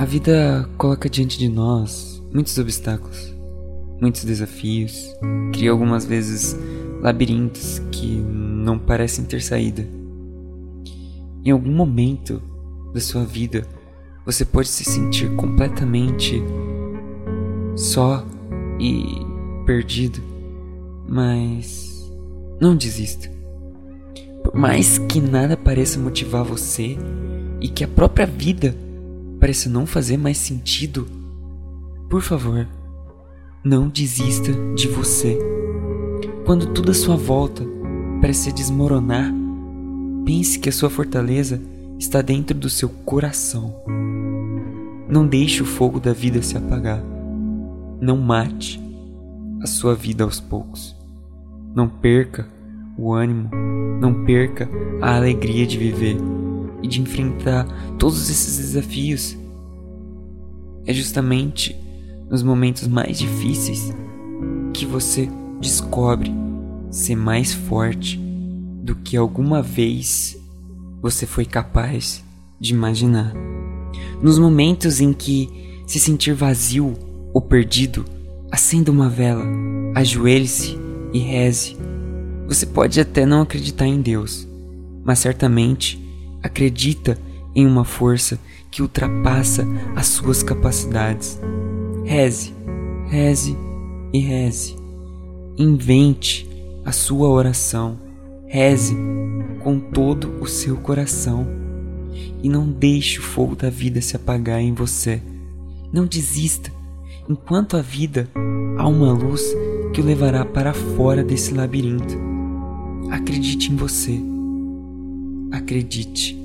A vida coloca diante de nós muitos obstáculos, muitos desafios, cria algumas vezes labirintos que não parecem ter saída. Em algum momento da sua vida, você pode se sentir completamente só e perdido, mas não desista. Por mais que nada pareça motivar você e que a própria vida pareça não fazer mais sentido, por favor, não desista de você. Quando tudo à sua volta parece desmoronar, pense que a sua fortaleza está dentro do seu coração. Não deixe o fogo da vida se apagar. Não mate a sua vida aos poucos. Não perca o ânimo, não perca a alegria de viver e de enfrentar todos esses desafios. É justamente nos momentos mais difíceis que você descobre ser mais forte do que alguma vez você foi capaz de imaginar. Nos momentos em que se sentir vazio ou perdido, acenda uma vela, ajoelhe-se e reze. Você pode até não acreditar em Deus, mas certamente acredita em uma força que ultrapassa as suas capacidades. Reze, reze e reze. Invente a sua oração. Reze com todo o seu coração. E não deixe o fogo da vida se apagar em você. Não desista. Enquanto a vida, há uma luz que o levará para fora desse labirinto. Acredite em você. Acredite.